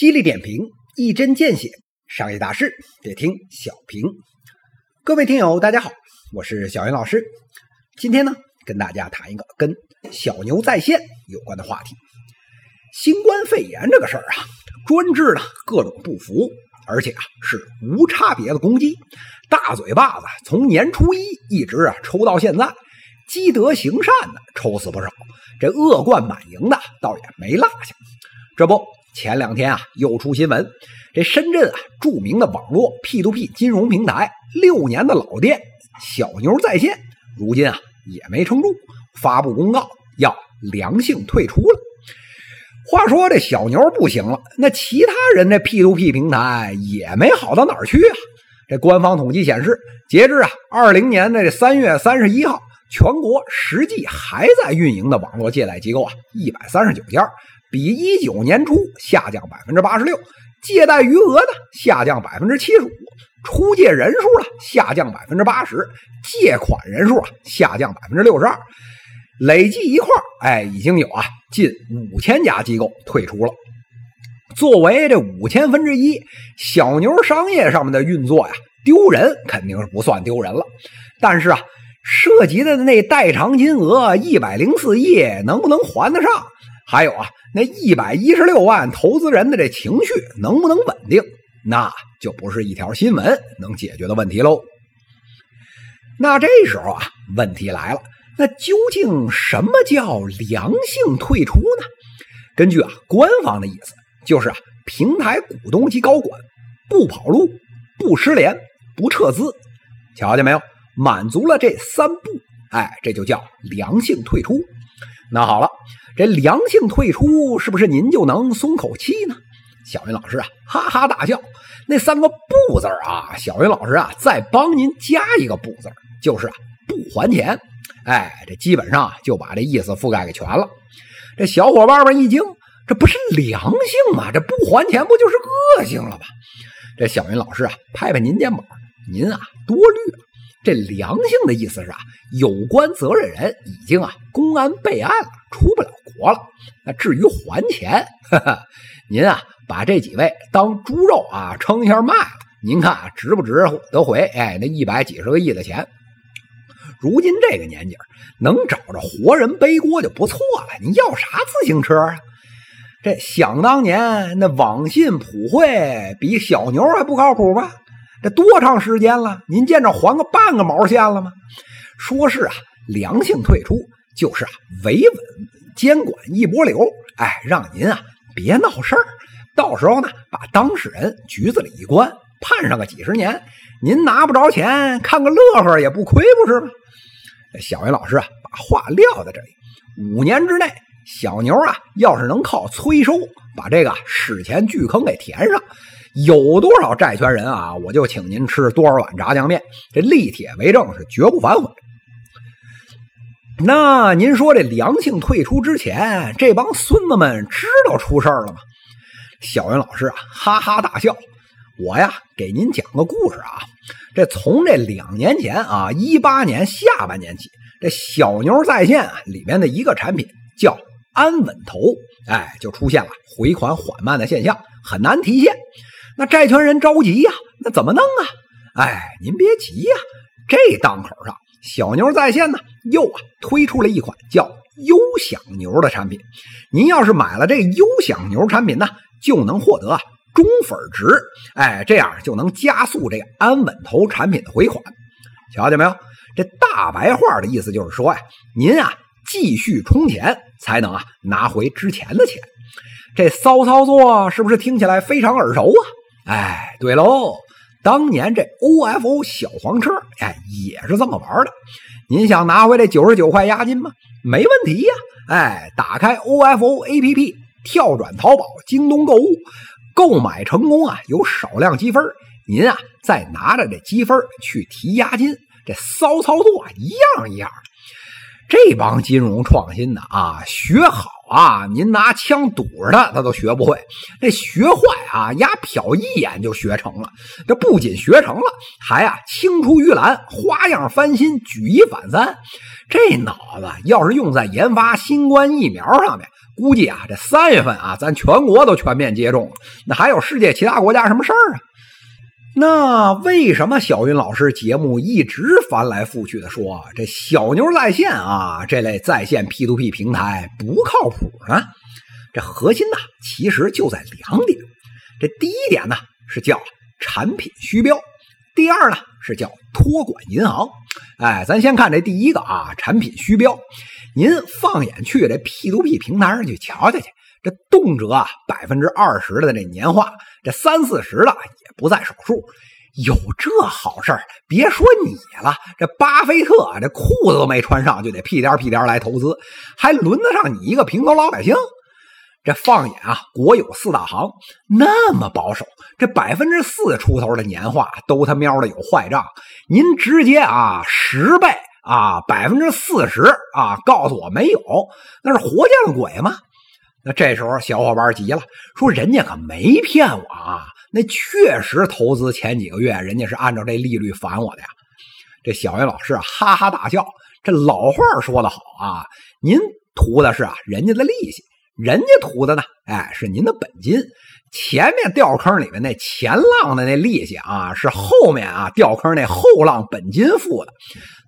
犀利点评，一针见血，商业大事得听小平。各位听友，大家好，我是小云老师。今天呢，跟大家谈一个跟小牛在线有关的话题。新冠肺炎这个事儿啊，专治了各种不服，而且啊是无差别的攻击，大嘴巴子从年初一一直啊抽到现在，积德行善的抽死不少，这恶贯满盈的倒也没落下。这不。前两天啊，又出新闻，这深圳啊著名的网络 P2P 金融平台六年的老店小牛在线，如今啊也没撑住，发布公告要良性退出了。话说这小牛不行了，那其他人这 P2P 平台也没好到哪儿去啊。这官方统计显示，截至啊二零年的这三月三十一号，全国实际还在运营的网络借贷机构啊一百三十九家。比一九年初下降百分之八十六，借贷余额呢下降百分之七十五，出借人数呢下降百分之八十，借款人数啊下降百分之六十二，累计一块哎，已经有啊近五千家机构退出了。作为这五千分之一，小牛商业上面的运作呀，丢人肯定是不算丢人了，但是啊，涉及的那代偿金额一百零四亿，能不能还得上？还有啊。那一百一十六万投资人的这情绪能不能稳定，那就不是一条新闻能解决的问题喽。那这时候啊，问题来了，那究竟什么叫良性退出呢？根据啊官方的意思，就是啊平台股东及高管不跑路、不失联、不撤资，瞧见没有？满足了这三不，哎，这就叫良性退出。那好了。这良性退出是不是您就能松口气呢？小云老师啊，哈哈大笑。那三个不字啊，小云老师啊，再帮您加一个不字，就是啊，不还钱。哎，这基本上就把这意思覆盖给全了。这小伙伴们一惊，这不是良性吗？这不还钱不就是恶性了吗？这小云老师啊，拍拍您肩膀，您啊多虑了。这良性的意思是啊，有关责任人已经啊公安备案了，出不了。国了，那至于还钱，哈哈，您啊把这几位当猪肉啊称一下卖了，您看值不值得回？哎，那一百几十个亿的钱，如今这个年纪能找着活人背锅就不错了。你要啥自行车啊？这想当年那网信普惠比小牛还不靠谱吗？这多长时间了？您见着还个半个毛线了吗？说是啊，良性退出就是啊维稳。监管一波流，哎，让您啊别闹事儿，到时候呢把当事人局子里一关，判上个几十年，您拿不着钱，看个乐呵也不亏，不是吗？小云老师啊，把话撂在这里，五年之内，小牛啊要是能靠催收把这个史前巨坑给填上，有多少债权人啊，我就请您吃多少碗炸酱面，这立铁为证，是绝不反悔。那您说这良性退出之前，这帮孙子们知道出事儿了吗？小云老师啊，哈哈大笑。我呀，给您讲个故事啊。这从这两年前啊，一八年下半年起，这小牛在线啊里面的一个产品叫安稳投，哎，就出现了回款缓慢的现象，很难提现。那债权人着急呀，那怎么弄啊？哎，您别急呀，这档口上。小牛在线呢，又啊推出了一款叫优享牛的产品。您要是买了这优享牛产品呢，就能获得啊中粉值，哎，这样就能加速这个安稳投产品的回款。瞧见没有？这大白话的意思就是说呀，您啊继续充钱才能啊拿回之前的钱。这骚操作是不是听起来非常耳熟啊？哎，对喽。当年这 OFO 小黄车，哎，也是这么玩的。您想拿回来九十九块押金吗？没问题呀！哎，打开 OFO APP，跳转淘宝、京东购物，购买成功啊，有少量积分。您啊，再拿着这积分去提押金，这骚操作啊一样一样的。这帮金融创新的啊，学好啊！您拿枪堵着他，他都学不会。这学坏啊，丫瞟一眼就学成了。这不仅学成了，还啊青出于蓝，花样翻新，举一反三。这脑子要是用在研发新冠疫苗上面，估计啊，这三月份啊，咱全国都全面接种了，那还有世界其他国家什么事儿啊？那为什么小云老师节目一直翻来覆去的说这小牛在线啊这类在线 P to P 平台不靠谱呢？这核心呢，其实就在两点。这第一点呢是叫产品虚标，第二呢是叫托管银行。哎，咱先看这第一个啊，产品虚标。您放眼去这 P to P 平台上去瞧瞧去，这动辄啊百分之二十的这年化，这三四十的也不在少数。有这好事儿，别说你了，这巴菲特这裤子都没穿上，就得屁颠屁颠来投资，还轮得上你一个平头老百姓？这放眼啊，国有四大行那么保守，这百分之四出头的年化都他喵的有坏账，您直接啊十倍啊百分之四十啊告诉我没有，那是活见了鬼吗？那这时候小伙伴急了，说人家可没骗我啊，那确实投资前几个月人家是按照这利率返我的呀。这小云老师啊哈哈大笑，这老话说得好啊，您图的是啊人家的利息。人家图的呢，哎，是您的本金。前面掉坑里面那前浪的那利息啊，是后面啊掉坑那后浪本金付的。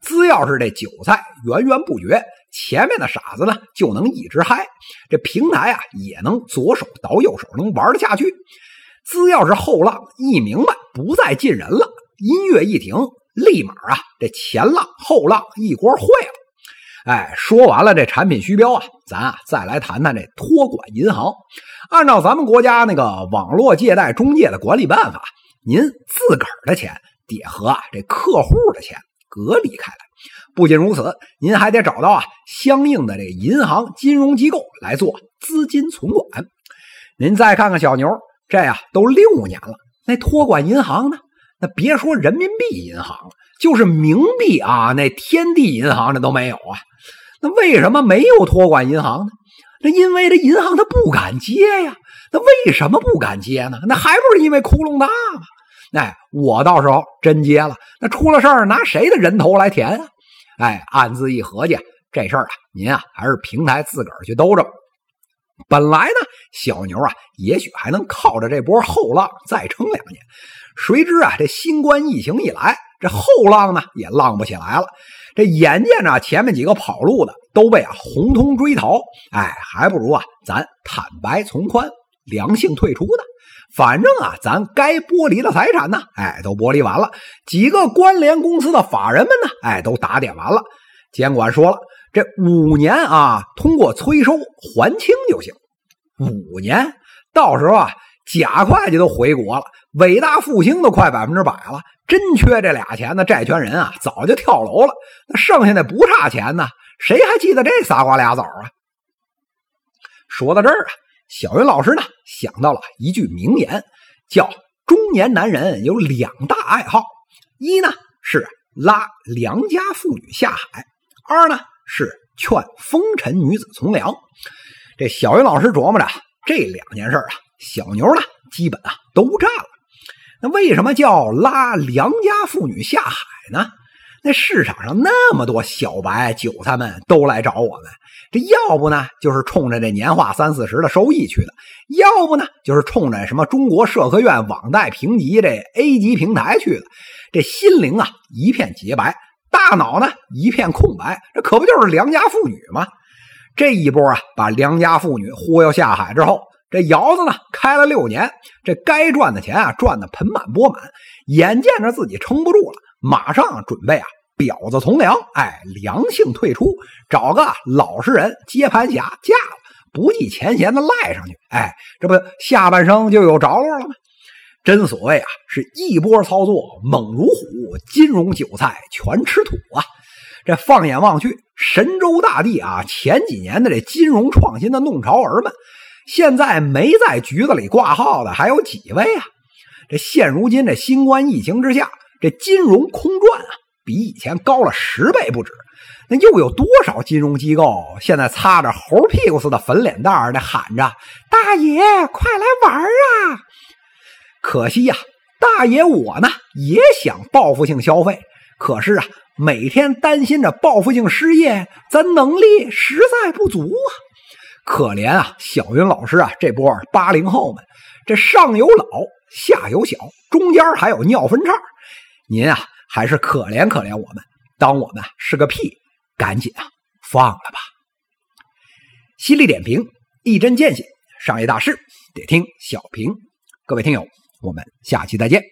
只要是这韭菜源源不绝，前面的傻子呢就能一直嗨，这平台啊也能左手倒右手，能玩得下去。只要是后浪一明白不再进人了，音乐一停，立马啊这前浪后浪一锅烩了。哎，说完了这产品虚标啊，咱啊再来谈谈这托管银行。按照咱们国家那个网络借贷中介的管理办法，您自个儿的钱得和这客户的钱隔离开来。不仅如此，您还得找到啊相应的这个银行金融机构来做资金存管。您再看看小牛，这呀都六年了，那托管银行呢？那别说人民币银行了，就是冥币啊，那天地银行那都没有啊。那为什么没有托管银行呢？那因为这银行他不敢接呀。那为什么不敢接呢？那还不是因为窟窿大吗？哎，我到时候真接了，那出了事儿拿谁的人头来填啊？哎，暗自一合计，这事儿啊，您啊还是平台自个儿去兜着。本来呢，小牛啊，也许还能靠着这波后浪再撑两年。谁知啊，这新冠疫情一来，这后浪呢也浪不起来了。这眼见着前面几个跑路的都被啊红通追逃，哎，还不如啊咱坦白从宽，良性退出呢。反正啊，咱该剥离的财产呢，哎，都剥离完了。几个关联公司的法人们呢，哎，都打点完了。监管说了，这五年啊，通过催收还清就行。五年，到时候啊，贾会计都回国了，伟大复兴都快百分之百了。真缺这俩钱的债权人啊，早就跳楼了。那剩下那不差钱呢？谁还记得这仨瓜俩枣啊？说到这儿啊，小云老师呢想到了一句名言，叫“中年男人有两大爱好，一呢是拉良家妇女下海，二呢是劝风尘女子从良”。这小云老师琢磨着，这两件事啊，小牛呢基本啊都占了。那为什么叫拉良家妇女下海呢？那市场上那么多小白韭菜们都来找我们，这要不呢就是冲着这年化三四十的收益去的，要不呢就是冲着什么中国社科院网贷评级这 A 级平台去的。这心灵啊一片洁白，大脑呢一片空白，这可不就是良家妇女吗？这一波啊，把良家妇女忽悠下海之后。这窑子呢，开了六年，这该赚的钱啊，赚的盆满钵满。眼见着自己撑不住了，马上准备啊，婊子从良，哎，良性退出，找个老实人接盘侠嫁了，不计前嫌的赖上去，哎，这不下半生就有着落了吗？真所谓啊，是一波操作猛如虎，金融韭菜全吃土啊！这放眼望去，神州大地啊，前几年的这金融创新的弄潮儿们。现在没在局子里挂号的还有几位啊？这现如今这新冠疫情之下，这金融空转啊，比以前高了十倍不止。那又有多少金融机构现在擦着猴屁股似的粉脸蛋儿，的喊着“大爷，快来玩啊！”可惜呀，大爷我呢也想报复性消费，可是啊，每天担心着报复性失业，咱能力实在不足啊。可怜啊，小云老师啊，这波八零后们，这上有老，下有小，中间还有尿分叉，您啊，还是可怜可怜我们，当我们是个屁，赶紧啊，放了吧。犀利点评，一针见血，商业大事得听小平。各位听友，我们下期再见。